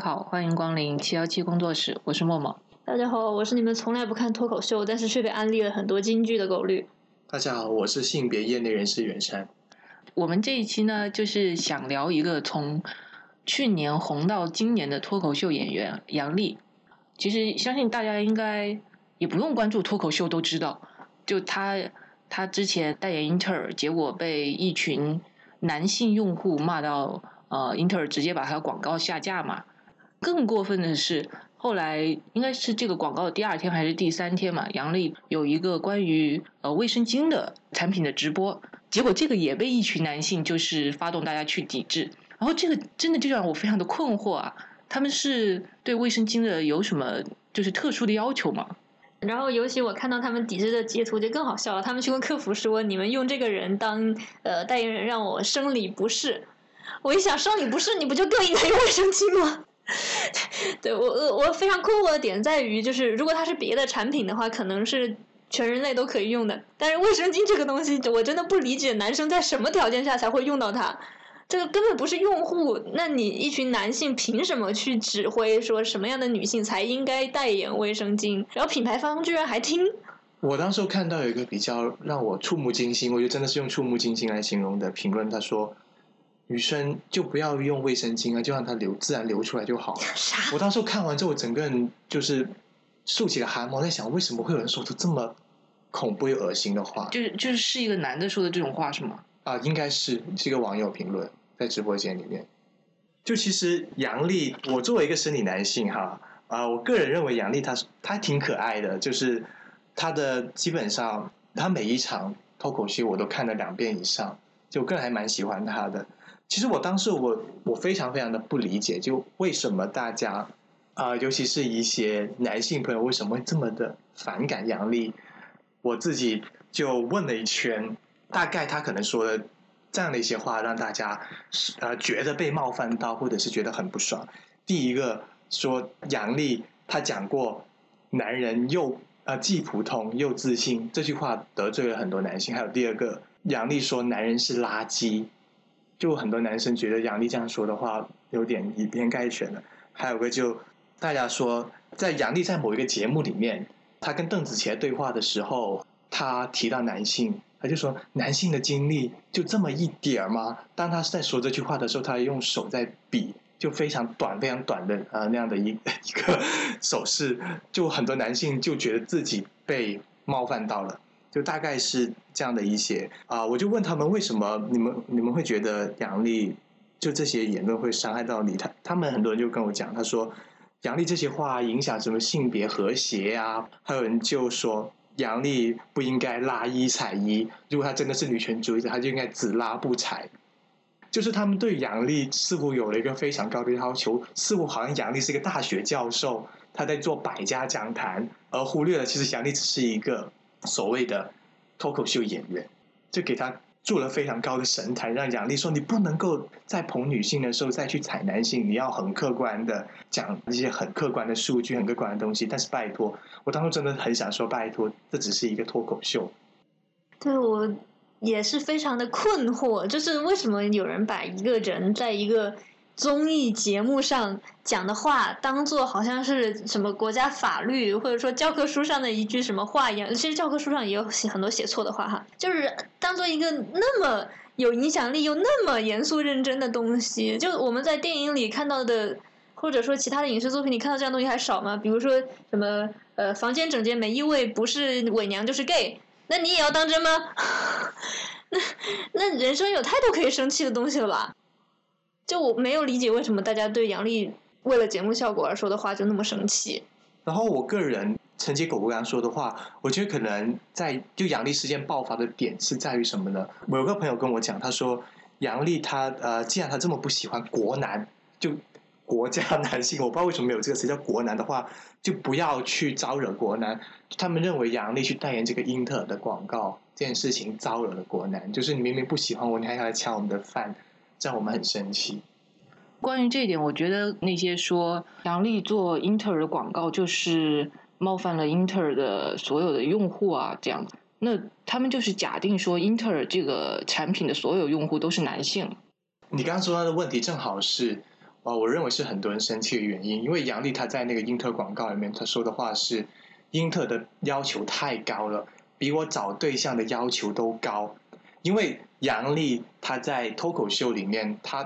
大家好，欢迎光临七幺七工作室，我是默默。大家好，我是你们从来不看脱口秀，但是却被安利了很多金句的狗绿。大家好，我是性别业内人士袁山。我们这一期呢，就是想聊一个从去年红到今年的脱口秀演员杨笠。其实相信大家应该也不用关注脱口秀都知道，就他他之前代言英特尔，结果被一群男性用户骂到呃英特尔直接把他广告下架嘛。更过分的是，后来应该是这个广告第二天还是第三天嘛，杨笠有一个关于呃卫生巾的产品的直播，结果这个也被一群男性就是发动大家去抵制，然后这个真的就让我非常的困惑啊，他们是对卫生巾的有什么就是特殊的要求吗？然后尤其我看到他们抵制的截图就更好笑了，他们去问客服说：“你们用这个人当呃代言人，让我生理不适。”我一想，生理不适你不就更应该用卫生巾吗？对我我我非常困惑的点在于，就是如果它是别的产品的话，可能是全人类都可以用的。但是卫生巾这个东西，我真的不理解男生在什么条件下才会用到它。这个根本不是用户，那你一群男性凭什么去指挥说什么样的女性才应该代言卫生巾？然后品牌方居然还听。我当时看到有一个比较让我触目惊心，我觉得真的是用触目惊心来形容的评论，他说。女生就不要用卫生巾啊，就让它流自然流出来就好了。我当时看完之后，我整个人就是竖起了汗毛，在想为什么会有人说出这么恐怖又恶心的话？就是就是是一个男的说的这种话是吗？啊，应该是是一个网友评论在直播间里面。就其实杨笠，我作为一个生理男性哈啊，我个人认为杨笠她她挺可爱的，就是她的基本上她每一场脱口秀我都看了两遍以上，就我个人还蛮喜欢她的。其实我当时我我非常非常的不理解，就为什么大家啊，尤其是一些男性朋友为什么会这么的反感杨笠？我自己就问了一圈，大概他可能说的这样的一些话，让大家呃觉得被冒犯到，或者是觉得很不爽。第一个说杨笠他讲过男人又呃既普通又自信这句话得罪了很多男性，还有第二个杨笠说男人是垃圾。就很多男生觉得杨笠这样说的话有点以偏概全了。还有个就大家说，在杨笠在某一个节目里面，他跟邓紫棋对话的时候，他提到男性，他就说男性的经历就这么一点儿吗？当他在说这句话的时候，他用手在比，就非常短、非常短的呃那样的一一个手势，就很多男性就觉得自己被冒犯到了。就大概是这样的一些啊，我就问他们为什么你们你们会觉得杨笠就这些言论会伤害到你？他他们很多人就跟我讲，他说杨笠这些话影响什么性别和谐呀？还有人就说杨笠不应该拉一踩一，如果他真的是女权主义者，他就应该只拉不踩。就是他们对杨笠似乎有了一个非常高的要求，似乎好像杨笠是一个大学教授，他在做百家讲坛，而忽略了其实杨笠只是一个。所谓的脱口秀演员，就给他做了非常高的神坛，让杨笠说：“你不能够在捧女性的时候再去踩男性，你要很客观的讲一些很客观的数据、很客观的东西。”但是拜托，我当时真的很想说：“拜托，这只是一个脱口秀。”对我也是非常的困惑，就是为什么有人把一个人在一个。综艺节目上讲的话，当做好像是什么国家法律，或者说教科书上的一句什么话一样。其实教科书上也有写很多写错的话哈，就是当做一个那么有影响力又那么严肃认真的东西。就我们在电影里看到的，或者说其他的影视作品里看到这样东西还少吗？比如说什么呃，房间整洁没异味，不是伪娘就是 gay，那你也要当真吗？那那人生有太多可以生气的东西了吧？就我没有理解为什么大家对杨笠为了节目效果而说的话就那么生气。然后我个人承接狗狗刚刚说的话，我觉得可能在就杨笠事件爆发的点是在于什么呢？我有个朋友跟我讲，他说杨笠他呃，既然他这么不喜欢国男，就国家 男性，我不知道为什么没有这个词叫国男的话，就不要去招惹国男。他们认为杨笠去代言这个英特尔的广告这件事情招惹了国男，就是你明明不喜欢我，你还要来抢我们的饭。这样我们很生气。关于这一点，我觉得那些说杨笠做英特尔的广告就是冒犯了英特尔的所有的用户啊，这样，那他们就是假定说英特尔这个产品的所有用户都是男性。你刚刚说到的问题，正好是啊，我认为是很多人生气的原因，因为杨丽她在那个英特广告里面她说的话是，英特尔的要求太高了，比我找对象的要求都高。因为杨丽她在脱口秀里面，她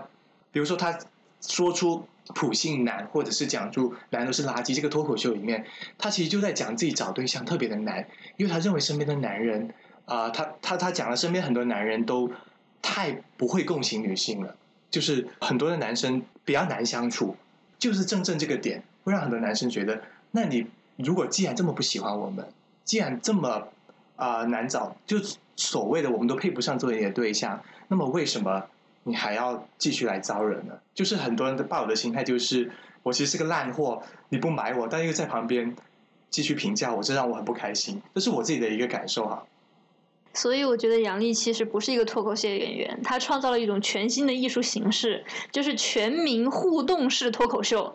比如说她说出普信男，或者是讲出男都是垃圾这个脱口秀里面，她其实就在讲自己找对象特别的难，因为她认为身边的男人啊，她她她讲了身边很多男人都太不会共情女性了，就是很多的男生比较难相处，就是正正这个点会让很多男生觉得，那你如果既然这么不喜欢我们，既然这么啊、难找，就所谓的我们都配不上做你的对象，那么为什么你还要继续来招人呢？就是很多人的抱有的心态就是，我其实是个烂货，你不买我，但又在旁边继续评价我，这让我很不开心。这是我自己的一个感受哈。所以我觉得杨笠其实不是一个脱口秀演员，他创造了一种全新的艺术形式，就是全民互动式脱口秀。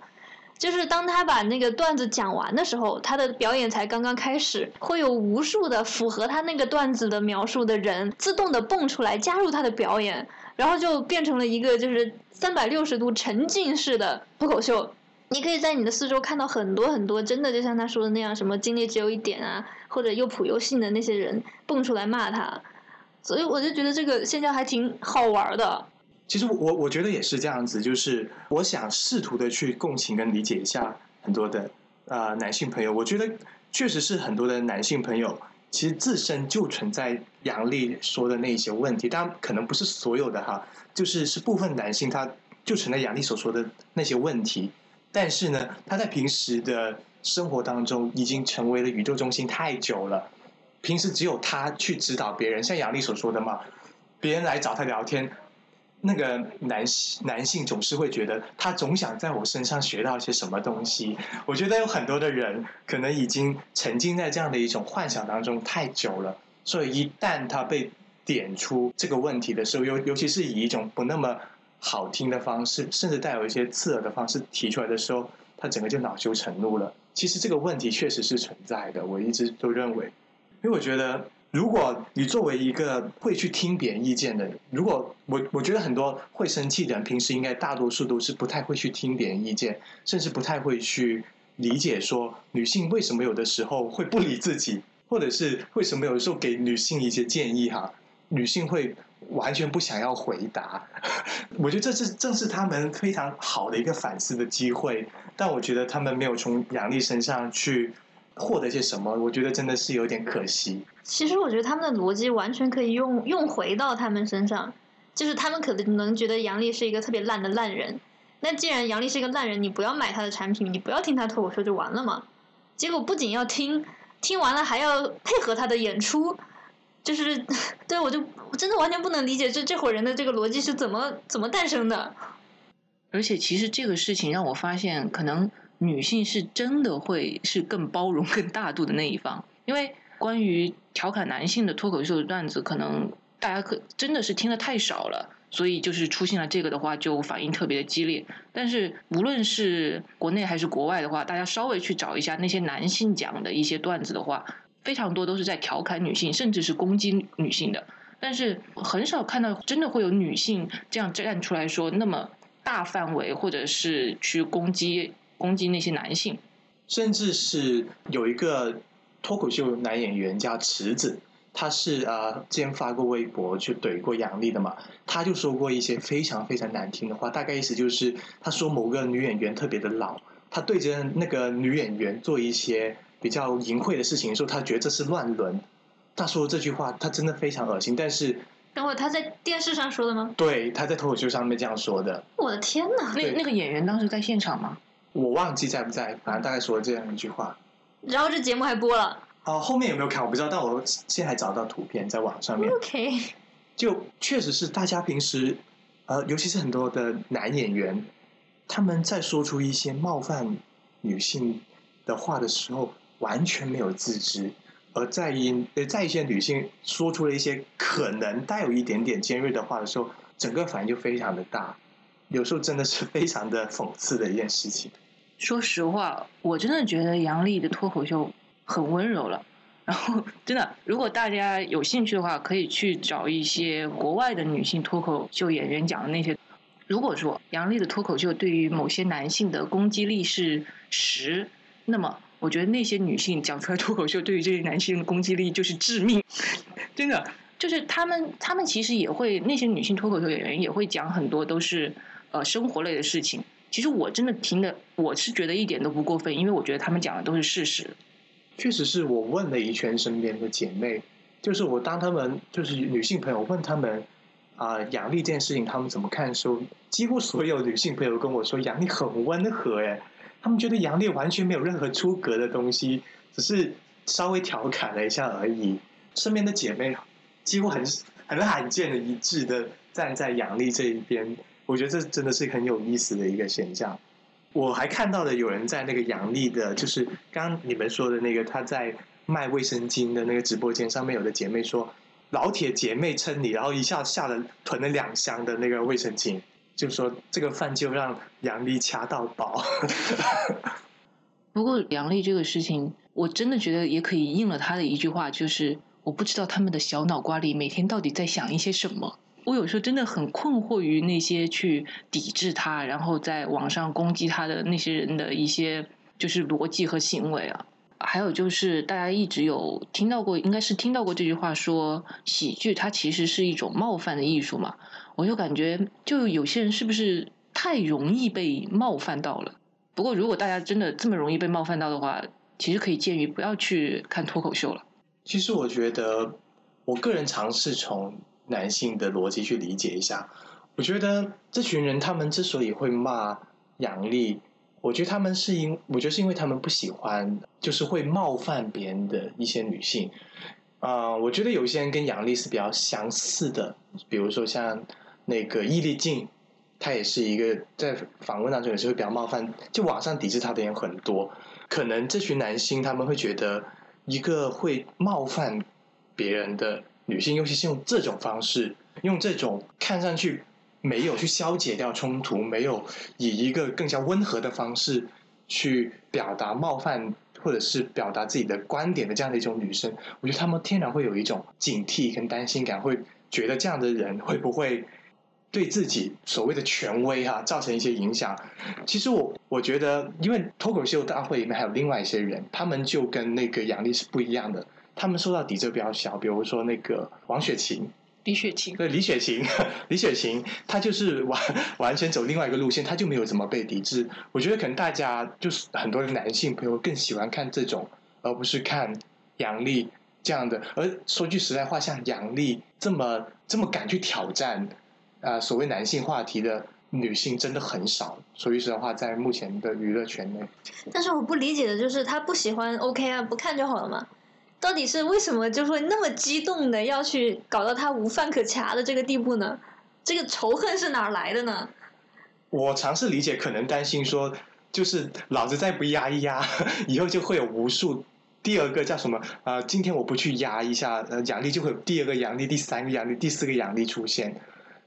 就是当他把那个段子讲完的时候，他的表演才刚刚开始，会有无数的符合他那个段子的描述的人自动的蹦出来加入他的表演，然后就变成了一个就是三百六十度沉浸式的脱口秀。你可以在你的四周看到很多很多，真的就像他说的那样，什么精力只有一点啊，或者又普又信的那些人蹦出来骂他，所以我就觉得这个现象还挺好玩的。其实我我觉得也是这样子，就是我想试图的去共情跟理解一下很多的呃男性朋友。我觉得确实是很多的男性朋友其实自身就存在杨丽说的那些问题，当然可能不是所有的哈，就是是部分男性他就存在杨丽所说的那些问题，但是呢，他在平时的生活当中已经成为了宇宙中心太久了，平时只有他去指导别人，像杨丽所说的嘛，别人来找他聊天。那个男男性总是会觉得他总想在我身上学到一些什么东西。我觉得有很多的人可能已经沉浸在这样的一种幻想当中太久了，所以一旦他被点出这个问题的时候，尤尤其是以一种不那么好听的方式，甚至带有一些刺耳的方式提出来的时候，他整个就恼羞成怒了。其实这个问题确实是存在的，我一直都认为，因为我觉得。如果你作为一个会去听别人意见的人，如果我我觉得很多会生气的人，平时应该大多数都是不太会去听别人意见，甚至不太会去理解说女性为什么有的时候会不理自己，或者是为什么有时候给女性一些建议哈，女性会完全不想要回答。我觉得这是正是他们非常好的一个反思的机会，但我觉得他们没有从杨丽身上去获得些什么，我觉得真的是有点可惜。其实我觉得他们的逻辑完全可以用用回到他们身上，就是他们可能觉得杨笠是一个特别烂的烂人。那既然杨笠是一个烂人，你不要买他的产品，你不要听他脱口秀就完了嘛。结果不仅要听，听完了还要配合他的演出，就是 对我就我真的完全不能理解这这伙人的这个逻辑是怎么怎么诞生的。而且其实这个事情让我发现，可能女性是真的会是更包容、更大度的那一方，因为关于调侃男性的脱口秀的段子，可能大家可真的是听的太少了，所以就是出现了这个的话，就反应特别的激烈。但是无论是国内还是国外的话，大家稍微去找一下那些男性讲的一些段子的话，非常多都是在调侃女性，甚至是攻击女性的。但是很少看到真的会有女性这样站出来说那么大范围，或者是去攻击攻击那些男性。甚至是有一个脱口秀男演员叫池子，他是呃之前发过微博去怼过杨笠的嘛，他就说过一些非常非常难听的话，大概意思就是他说某个女演员特别的老，他对着那个女演员做一些比较淫秽的事情的时候，他觉得这是乱伦。他说这句话，他真的非常恶心，但是等会他在电视上说的吗？对他在脱口秀上面这样说的，我的天呐！那那个演员当时在现场吗？我忘记在不在，反正大概说了这样一句话。然后这节目还播了。啊、后面有没有看我不知道，但我现在还找到图片在网上面。OK，就确实是大家平时，呃，尤其是很多的男演员，他们在说出一些冒犯女性的话的时候，完全没有自知，而在一呃在一些女性说出了一些可能带有一点点尖锐的话的时候，整个反应就非常的大，有时候真的是非常的讽刺的一件事情。说实话，我真的觉得杨笠的脱口秀很温柔了。然后，真的，如果大家有兴趣的话，可以去找一些国外的女性脱口秀演员讲的那些，如果说杨笠的脱口秀对于某些男性的攻击力是十，那么我觉得那些女性讲出来脱口秀对于这些男性的攻击力就是致命，真的就是他们，他们其实也会那些女性脱口秀演员也会讲很多都是呃生活类的事情。其实我真的听的，我是觉得一点都不过分，因为我觉得他们讲的都是事实。确实是我问了一圈身边的姐妹，就是我当他们就是女性朋友问他们啊杨丽这件事情他们怎么看的时候，几乎所有女性朋友跟我说杨丽很温和哎，他们觉得杨丽完全没有任何出格的东西，只是稍微调侃了一下而已。身边的姐妹几乎很很罕见的一致的站在杨丽这一边。我觉得这真的是很有意思的一个现象。我还看到了有人在那个杨丽的，就是刚刚你们说的那个，她在卖卫生巾的那个直播间上面，有的姐妹说“老铁姐妹称你”，然后一下下了囤了两箱的那个卫生巾，就说这个饭就让杨丽掐到饱。不过杨丽这个事情，我真的觉得也可以应了她的一句话，就是我不知道他们的小脑瓜里每天到底在想一些什么。我有时候真的很困惑于那些去抵制他，然后在网上攻击他的那些人的一些就是逻辑和行为啊。还有就是大家一直有听到过，应该是听到过这句话，说喜剧它其实是一种冒犯的艺术嘛。我就感觉，就有些人是不是太容易被冒犯到了？不过如果大家真的这么容易被冒犯到的话，其实可以建议不要去看脱口秀了。其实我觉得，我个人尝试从。男性的逻辑去理解一下，我觉得这群人他们之所以会骂杨丽，我觉得他们是因，我觉得是因为他们不喜欢，就是会冒犯别人的一些女性。啊，我觉得有些人跟杨丽是比较相似的，比如说像那个易立静，她也是一个在访问当中也是会比较冒犯，就网上抵制她的人很多。可能这群男性他们会觉得，一个会冒犯别人的。女性尤其是用这种方式，用这种看上去没有去消解掉冲突，没有以一个更加温和的方式去表达冒犯或者是表达自己的观点的这样的一种女生，我觉得她们天然会有一种警惕跟担心感，会觉得这样的人会不会对自己所谓的权威哈造成一些影响。其实我我觉得，因为脱口秀大会里面还有另外一些人，他们就跟那个杨丽是不一样的。他们受到抵制比较小，比如说那个王雪琴、李雪琴，对李雪琴，李雪琴，她就是完完全走另外一个路线，她就没有怎么被抵制。我觉得可能大家就是很多的男性朋友更喜欢看这种，而不是看杨丽这样的。而说句实在话，像杨丽这么这么敢去挑战啊所谓男性话题的女性，真的很少。说句实在话，在目前的娱乐圈内，但是我不理解的就是，他不喜欢 OK 啊，不看就好了嘛。到底是为什么就会那么激动的要去搞到他无饭可掐的这个地步呢？这个仇恨是哪来的呢？我尝试理解，可能担心说，就是老子再不压一压，以后就会有无数第二个叫什么啊？今天我不去压一下，呃，阳历就会有第二个阳历、第三个阳历、第四个阳历出现。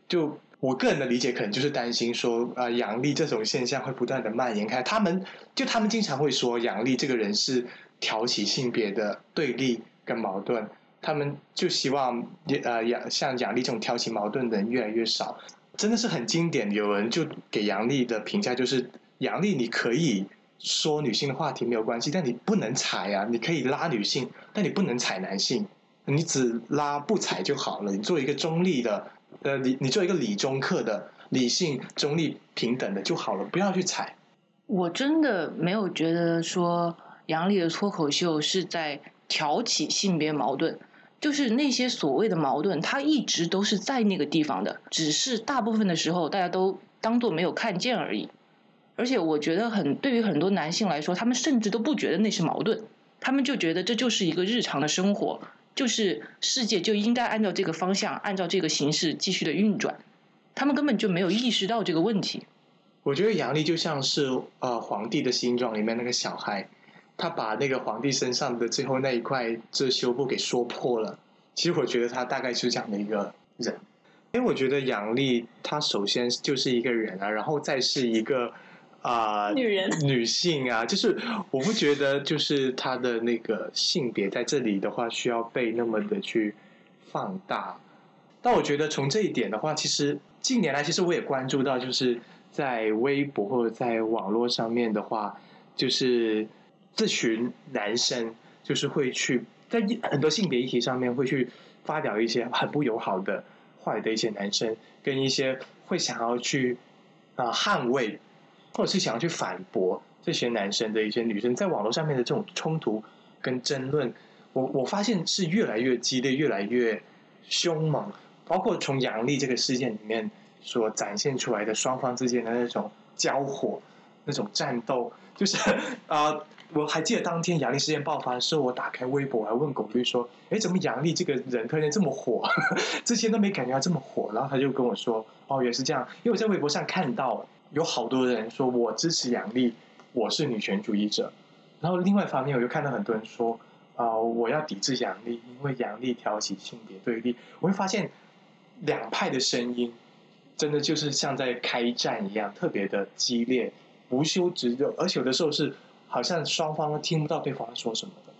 就我个人的理解，可能就是担心说，啊，阳历这种现象会不断的蔓延开。他们就他们经常会说，阳历这个人是。挑起性别的对立跟矛盾，他们就希望呃杨像杨丽这种挑起矛盾的人越来越少，真的是很经典。有人就给杨丽的评价就是：杨丽你可以说女性的话题没有关系，但你不能踩啊！你可以拉女性，但你不能踩男性，你只拉不踩就好了。你做一个中立的，呃，你你做一个理中客的理性中立平等的就好了，不要去踩。我真的没有觉得说。杨笠的脱口秀是在挑起性别矛盾，就是那些所谓的矛盾，他一直都是在那个地方的，只是大部分的时候大家都当做没有看见而已。而且我觉得很，对于很多男性来说，他们甚至都不觉得那是矛盾，他们就觉得这就是一个日常的生活，就是世界就应该按照这个方向，按照这个形式继续的运转，他们根本就没有意识到这个问题。我觉得杨笠就像是呃皇帝的新装里面那个小孩。他把那个皇帝身上的最后那一块遮羞布给说破了。其实我觉得他大概是这样的一个人，因为我觉得杨丽她首先就是一个人啊，然后再是一个啊女人女性啊，就是我不觉得就是她的那个性别在这里的话需要被那么的去放大。但我觉得从这一点的话，其实近年来，其实我也关注到，就是在微博或者在网络上面的话，就是这群男生就是会去在很多性别议题上面会去发表一些很不友好的坏的一些男生，跟一些会想要去啊、捍卫或者是想要去反驳这些男生的一些女生，在网络上面的这种冲突跟争论，我我发现是越来越激烈，越来越凶猛。包括从杨笠这个事件里面所展现出来的双方之间的那种交火、那种战斗，就是 啊、我还记得当天杨笠事件爆发的时候，我打开微博，我还问狗绿说：“哎，怎么杨笠这个人突然间这么火？之前都没感觉他这么火。”然后他就跟我说：“哦，也是这样，因为我在微博上看到有好多人说我支持杨笠，我是女权主义者。然后另外一方面，我又看到很多人说啊、我要抵制杨笠，因为杨笠挑起性别对立。我会发现两派的声音真的就是像在开战一样，特别的激烈，无休止的，而且有的时候是好像双方都听不到对方说什么的。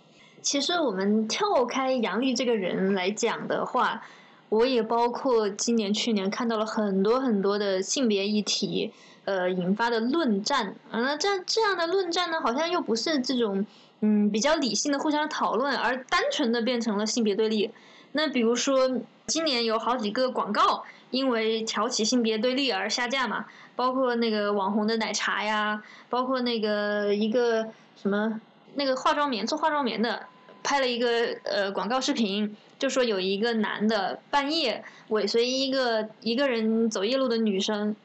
其实我们跳开杨笠这个人来讲的话，我也包括今年、去年看到了很多很多的性别议题，呃引发的论战。啊那这这样的论战呢，好像又不是这种嗯比较理性的互相讨论，而单纯的变成了性别对立。那比如说，今年有好几个广告因为挑起性别对立而下架嘛，包括那个网红的奶茶呀，包括那个一个什么那个化妆棉做化妆棉的拍了一个呃广告视频，就说有一个男的半夜尾随一个一个人走夜路的女生，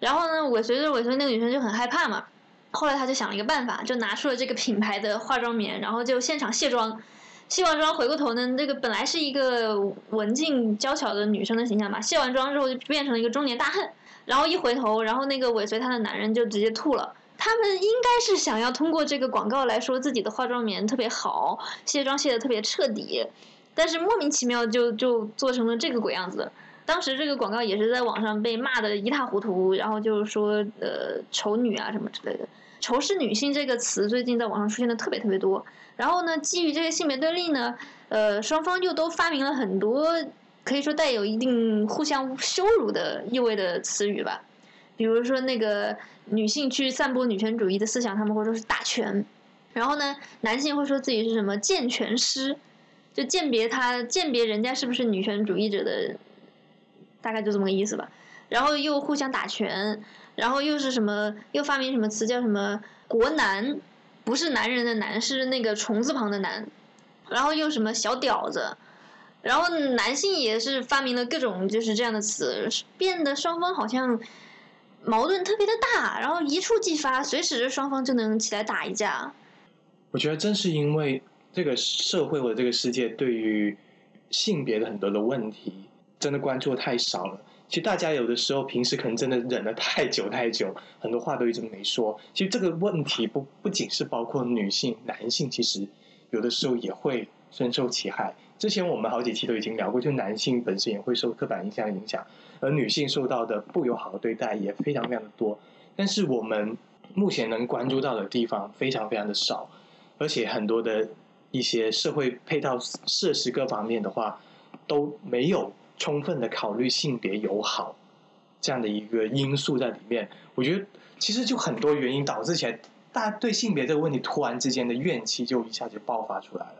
然后呢尾随着尾随那个女生就很害怕嘛，后来他就想了一个办法，就拿出了这个品牌的化妆棉，然后就现场卸妆。卸完妆回过头呢，这个本来是一个文静娇巧的女生的形象嘛，卸完妆之后就变成了一个中年大汉。然后一回头，然后那个尾随他的男人就直接吐了。他们应该是想要通过这个广告来说自己的化妆棉特别好，卸妆卸的特别彻底，但是莫名其妙就就做成了这个鬼样子。当时这个广告也是在网上被骂的一塌糊涂，然后就是说呃丑女啊什么之类的。仇视女性这个词最近在网上出现的特别特别多。然后呢，基于这些性别对立呢，呃，双方又都发明了很多可以说带有一定互相羞辱的意味的词语吧。比如说那个女性去散播女权主义的思想，他们会说是打拳。然后呢，男性会说自己是什么健全师，就鉴别他鉴别人家是不是女权主义者的，大概就这么个意思吧。然后又互相打拳，然后又是什么又发明什么词叫什么国男，不是男人的男，是那个虫字旁的男。然后又什么小屌子，然后男性也是发明了各种就是这样的词，变得双方好像矛盾特别的大，然后一触即发，随时双方就能起来打一架。我觉得正是因为这个社会或者这个世界对于性别的很多的问题，真的关注太少了。其实大家有的时候平时可能真的忍了太久太久，很多话都一直没说。其实这个问题不不仅是包括女性，男性其实有的时候也会深受其害。之前我们好几期都已经聊过，就男性本身也会受刻板印象影响，而女性受到的不友好的对待也非常非常的多。但是我们目前能关注到的地方非常非常的少，而且很多的一些社会配套设施各方面的话都没有充分的考虑性别友好这样的一个因素在里面。我觉得其实就很多原因导致起来，大家对性别这个问题突然之间的怨气就一下就爆发出来了。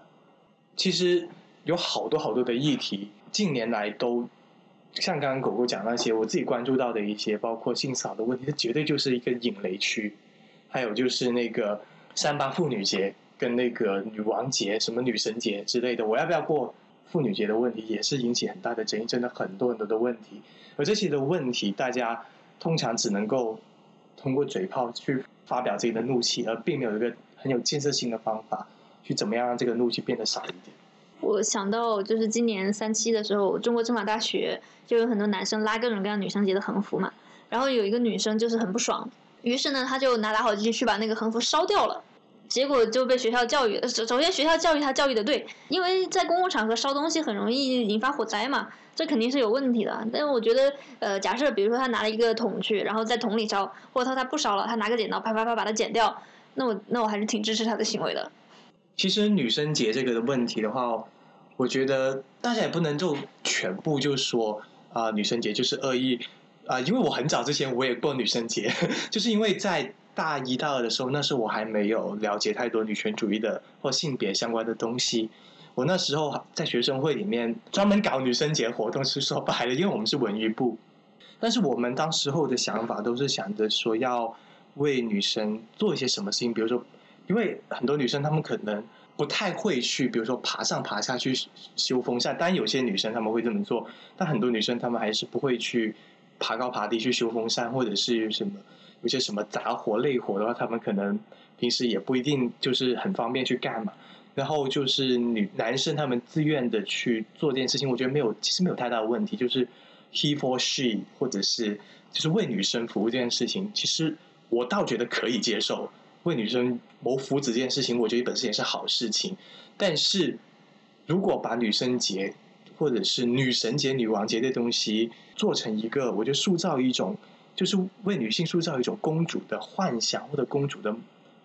其实有好多好多的议题，近年来都像刚刚狗狗讲那些，我自己关注到的一些，包括性骚扰的问题，它绝对就是一个引雷区。还有就是那个三八妇女节跟那个女王节、什么女神节之类的，我要不要过妇女节的问题，也是引起很大的争议，真的很多很多的问题。而这些的问题，大家通常只能够通过嘴炮去发表自己的怒气，而并没有一个很有建设性的方法去怎么样让这个怒气变得少一点。我想到就是今年三七的时候，中国政法大学就有很多男生拉各种各样女生节的横幅嘛，然后有一个女生就是很不爽，于是呢，她就拿打火机去把那个横幅烧掉了。结果就被学校教育，首首先学校教育她教育的对，因为在公共场合烧东西很容易引发火灾嘛，这肯定是有问题的。但我觉得，呃，假设比如说他拿了一个桶去，然后在桶里烧，或者他他不烧了，他拿个剪刀啪啪啪把它剪掉，那我那我还是挺支持他的行为的。其实女生节这个的问题的话，我觉得大家也不能就全部就说啊、女生节就是恶意啊、因为我很早之前我也过女生节，就是因为在大一大二的时候，那时候我还没有了解太多女权主义的或性别相关的东西。我那时候在学生会里面专门搞女生节活动是说白了，因为我们是文娱部，但是我们当时候的想法都是想着说要为女生做一些什么事情，比如说，因为很多女生她们可能不太会去，比如说爬上爬下去修风扇，当然有些女生她们会这么做，但很多女生她们还是不会去爬高爬低去修风扇，或者是什么有些什么杂活累活的话，她们可能平时也不一定就是很方便去干嘛。然后就是女男生他们自愿的去做这件事情，我觉得没有，其实没有太大的问题。就是 he for she，或者是就是为女生服务这件事情，其实我倒觉得可以接受。为女生谋福祉这件事情，我觉得本身也是好事情。但是如果把女生节或者是女神节、女王节这东西做成一个，我觉得塑造一种，就是为女性塑造一种公主的幻想或者公主的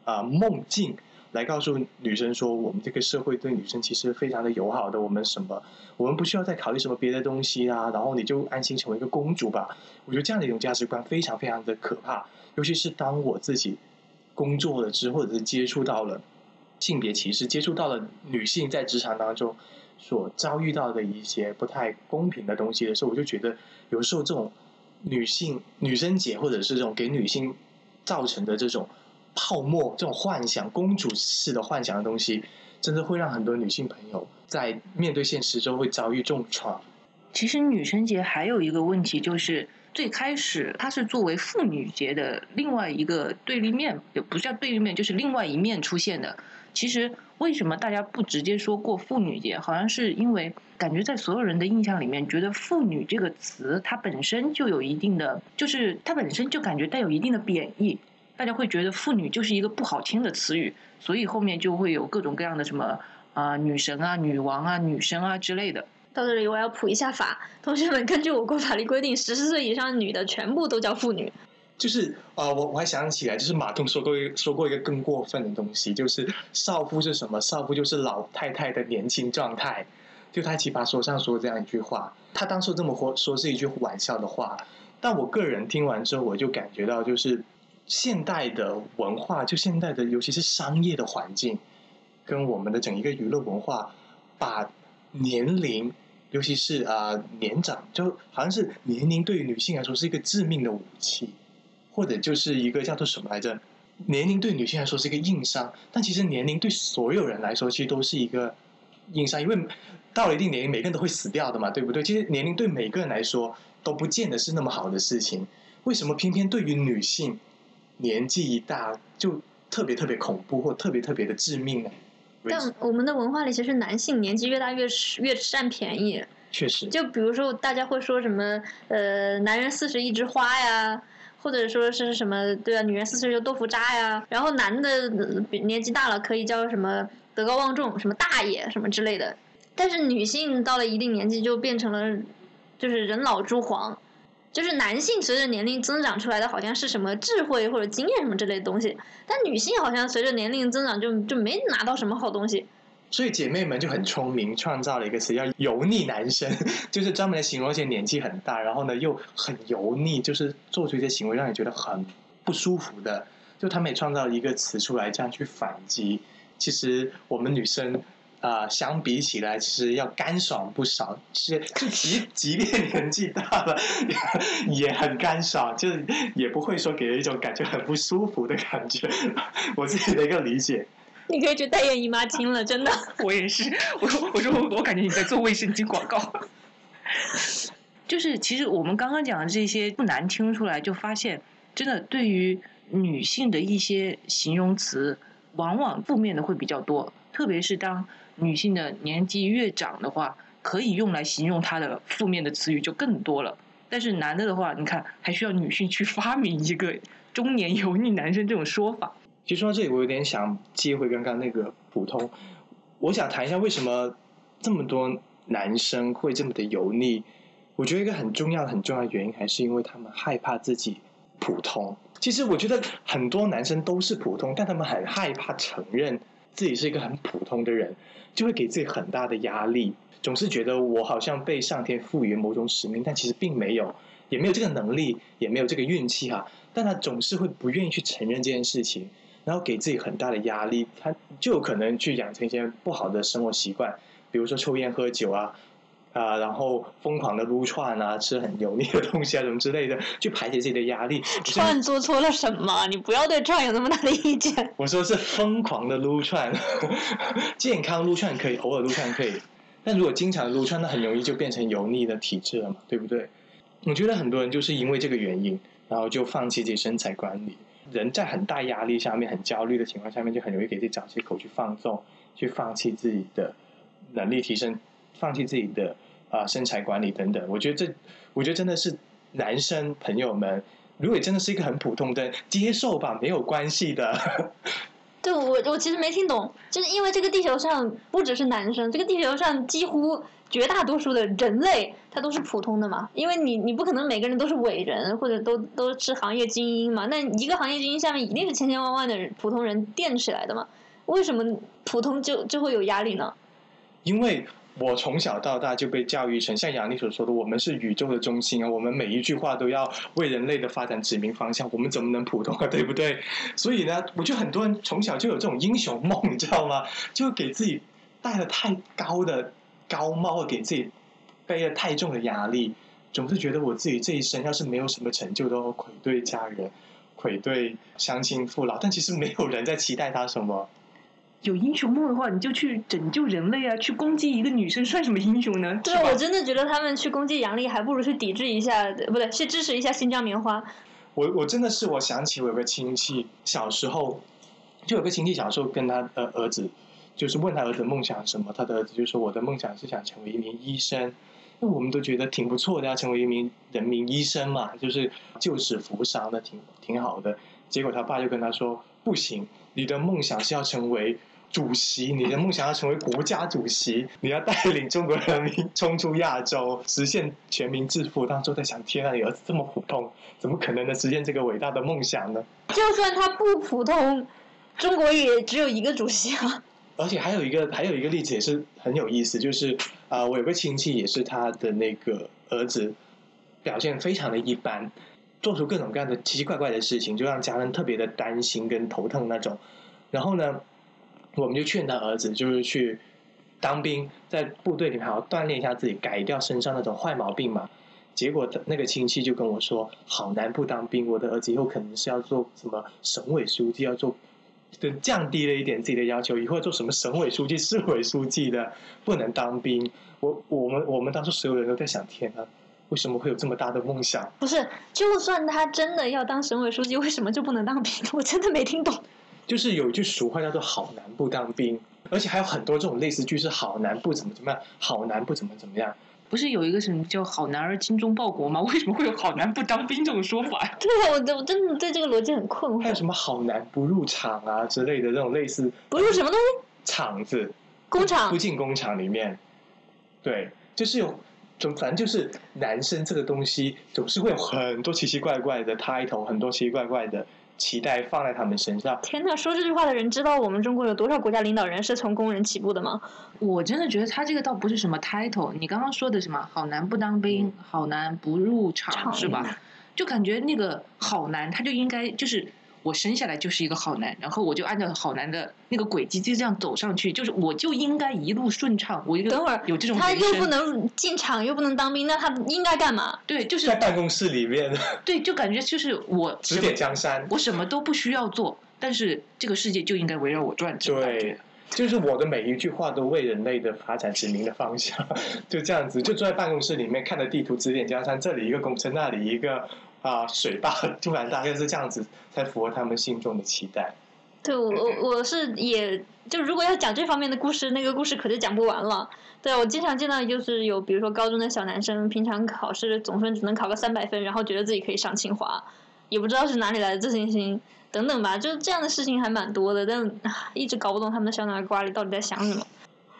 啊、梦境。来告诉女生说，我们这个社会对女生其实非常的友好的，我们什么，我们不需要再考虑什么别的东西啊，然后你就安心成为一个公主吧。我觉得这样的一种价值观非常非常的可怕，尤其是当我自己工作了之后，或者是接触到了性别歧视，接触到了女性在职场当中所遭遇到的一些不太公平的东西的时候，我就觉得有时候这种女性女生节，或者是这种给女性造成的这种。泡沫这种幻想、公主式的幻想的东西，真的会让很多女性朋友在面对现实中会遭遇重创。其实女生节还有一个问题，就是最开始它是作为妇女节的另外一个对立面，也不叫对立面，就是另外一面出现的。其实为什么大家不直接说过妇女节？好像是因为感觉在所有人的印象里面，觉得“妇女”这个词它本身就有一定的，就是它本身就感觉带有一定的贬义。大家会觉得妇女就是一个不好听的词语，所以后面就会有各种各样的什么啊、女神啊、女王啊、女生啊之类的。到这里我要普一下法，同学们，根据我国法律规定，十四岁以上的女的全部都叫妇女。就是啊、我我还想起来，就是马东说过一说过一个更过分的东西，就是少妇是什么？少妇就是老太太的年轻状态。就他奇葩说上说这样一句话，他当初这么说说是一句玩笑的话，但我个人听完之后，我就感觉到就是。现代的文化，就现代的，尤其是商业的环境，跟我们的整一个娱乐文化，把年龄，尤其是啊、年长，就好像是年龄对于女性来说是一个致命的武器，或者就是一个叫做什么来着？年龄对女性来说是一个硬伤，但其实年龄对所有人来说，其实都是一个硬伤，因为到了一定年龄，每个人都会死掉的嘛，对不对？其实年龄对每个人来说都不见得是那么好的事情，为什么偏偏对于女性？年纪一大就特别特别恐怖，或特别特别的致命呢？但我们的文化里，其实男性年纪越大越越占便宜。确实，就比如说大家会说什么呃，男人四十一枝花呀，或者说是什么对啊，女人四十就豆腐渣呀。然后男的年纪大了可以叫什么德高望重，什么大爷什么之类的。但是女性到了一定年纪就变成了就是人老珠黄。就是男性随着年龄增长出来的好像是什么智慧或者经验什么之类的东西，但女性好像随着年龄增长就就没拿到什么好东西。所以姐妹们就很聪明，创造了一个词叫“油腻男生”，就是专门来形容一些年纪很大，然后呢又很油腻，就是做出一些行为让你觉得很不舒服的。就他们也创造了一个词出来，这样去反击。其实我们女生。啊、呃，相比起来，其实要干爽不少。其实就 即即便年纪大了，也很干爽，就是也不会说给人一种感觉很不舒服的感觉。我自己的一个理解。你可以去代言姨妈巾了，真的。我也是，我说我说我我感觉你在做卫生巾广告。就是其实我们刚刚讲的这些不难听出来，就发现真的对于女性的一些形容词，往往负面的会比较多，特别是当。女性的年纪越长的话，可以用来形容她的负面的词语就更多了。但是男的的话，你看还需要女性去发明一个中年油腻男生这种说法。其实说到这里，我有点想接回刚刚那个普通，我想谈一下为什么这么多男生会这么的油腻。我觉得一个很重要、很重要的原因，还是因为他们害怕自己普通。其实我觉得很多男生都是普通，但他们很害怕承认自己是一个很普通的人，就会给自己很大的压力，总是觉得我好像被上天赋予某种使命，但其实并没有，也没有这个能力，也没有这个运气哈。但他总是会不愿意去承认这件事情，然后给自己很大的压力，他就有可能去养成一些不好的生活习惯，比如说抽烟喝酒啊。啊，然后疯狂的撸串啊，吃很油腻的东西啊，什么之类的，去排解自己的压力。串做错了什么？你不要对串有那么大的意见。我说是疯狂的撸串，健康撸串可以，偶尔撸串可以，但如果经常撸串，那很容易就变成油腻的体质了嘛，对不对？我觉得很多人就是因为这个原因，然后就放弃自己身材管理。人在很大压力下面、很焦虑的情况下面，就很容易给自己找借口去放纵，去放弃自己的能力提升。放弃自己的啊身材管理等等，我觉得这，我觉得真的是男生朋友们，如果真的是一个很普通的接受吧，没有关系的。对我，我其实没听懂，就是因为这个地球上不只是男生，这个地球上几乎绝大多数的人类，他都是普通的嘛。因为你，你不可能每个人都是伟人，或者都都是行业精英嘛。那一个行业精英下面一定是千千万万的普通人垫起来的嘛。为什么普通就就会有压力呢？因为。我从小到大就被教育成像杨丽所说的，我们是宇宙的中心啊，我们每一句话都要为人类的发展指明方向，我们怎么能普通啊，对不对？所以呢，我觉得很多人从小就有这种英雄梦，你知道吗？就给自己戴了太高的高帽，给自己背了太重的压力，总是觉得我自己这一生要是没有什么成就，都要愧对家人，愧对乡亲父老，但其实没有人在期待他什么。有英雄梦的话，你就去拯救人类啊！去攻击一个女生算什么英雄呢？对，我真的觉得他们去攻击杨丽，还不如去抵制一下，不对，去支持一下新疆棉花。我我真的是，我想起我有个亲戚，小时候就有个亲戚，小时候跟他的儿子，就是问他儿子梦想什么，他的儿子就说：“我的梦想是想成为一名医生。”那我们都觉得挺不错的，要成为一名人民医生嘛，就是救死扶伤的，挺挺好的。结果他爸就跟他说：“不行，你的梦想是要成为。”主席，你的梦想要成为国家主席，你要带领中国人民冲出亚洲，实现全民致富。当初在想，天啊，你儿子这么普通，怎么可能能实现这个伟大的梦想呢？就算他不普通，中国也只有一个主席啊。而且还有一个，还有一个例子也是很有意思，就是啊，我有个亲戚也是他的那个儿子，表现非常的一般，做出各种各样的奇奇怪怪的事情，就让家人特别的担心跟头疼那种。然后呢？我们就劝他儿子，就是去当兵，在部队里面好好锻炼一下自己，改掉身上那种坏毛病嘛。结果那个亲戚就跟我说：“好难不当兵，我的儿子以后可能是要做什么省委书记，要做，就降低了一点自己的要求，以后做什么省委书记、市委书记的，不能当兵。”我我们我们当时所有人都在想：天啊，为什么会有这么大的梦想？不是，就算他真的要当省委书记，为什么就不能当兵？我真的没听懂。就是有一句俗话叫做“好男不当兵”，而且还有很多这种类似句是“好男不怎么怎么样，好男不怎么怎么样”。不是有一个什么叫“好男儿精忠报国”吗？为什么会有“好男不当兵”这种说法？对啊，我我真的对这个逻辑很困惑。还有什么“好男不入厂”啊之类的这种类似？不入什么东西？厂子？工厂？不进工厂里面？对，就是有，总反正就是男生这个东西总是会有很多奇奇怪怪的 title，很多奇奇怪怪的。期待放在他们身上。天呐，说这句话的人知道我们中国有多少国家领导人是从工人起步的吗？我真的觉得他这个倒不是什么 title。你刚刚说的什么好男不当兵，好男不入厂是吧？就感觉那个好男他就应该就是。我生下来就是一个好男，然后我就按照好男的那个轨迹就这样走上去，就是我就应该一路顺畅。我一个等会儿有这种他又不能进厂，又不能当兵，那他应该干嘛？对，就是在办公室里面。对，就感觉就是我指点江山，我什么都不需要做，但是这个世界就应该围绕我转。对，就是我的每一句话都为人类的发展指明了方向，就这样子，就坐在办公室里面看着地图指点江山，这里一个工程，那里一个。啊，水坝突然大概是这样子，才符合他们心中的期待。对，我我我是也就如果要讲这方面的故事，那个故事可就讲不完了。对我经常见到就是有，比如说高中的小男生，平常考试总分只能考个三百分，然后觉得自己可以上清华，也不知道是哪里来的自信心等等吧。就这样的事情还蛮多的，但一直搞不懂他们的小脑瓜里到底在想什么。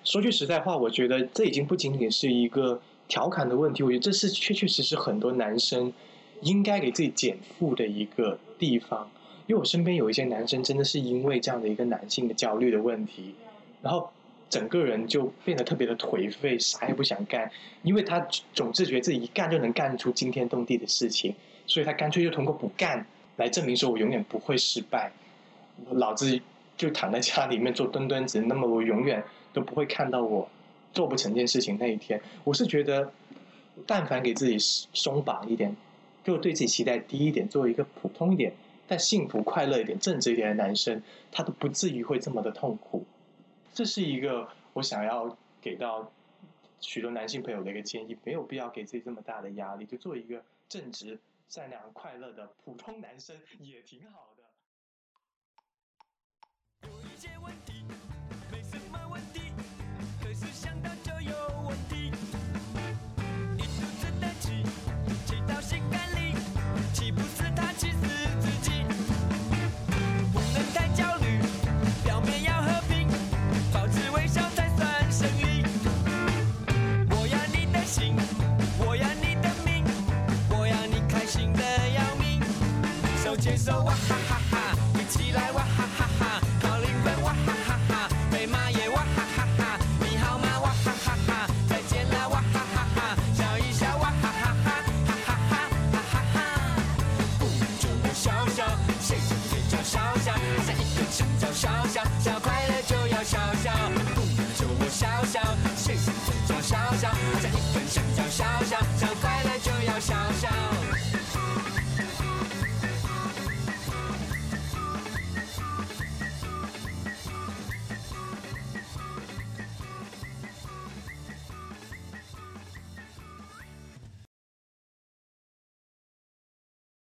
说句实在话，我觉得这已经不仅仅是一个调侃的问题，我觉得这是确确实实很多男生。应该给自己减负的一个地方，因为我身边有一些男生真的是因为这样的一个男性的焦虑的问题，然后整个人就变得特别的颓废，啥也不想干，因为他总是觉得自己一干就能干出惊天动地的事情，所以他干脆就通过不干来证明说我永远不会失败，老子就躺在家里面做墩墩子，那么我永远都不会看到我做不成件事情那一天。我是觉得，但凡给自己松绑一点，就对自己期待低一点，做一个普通一点。但幸福、快乐一点、正直一点的男生，他都不至于会这么的痛苦。这是一个我想要给到许多男性朋友的一个建议：没有必要给自己这么大的压力，就做一个正直、善良、快乐的普通男生也挺好的。有一些问题没什么问题，可是想到就有问题。手牵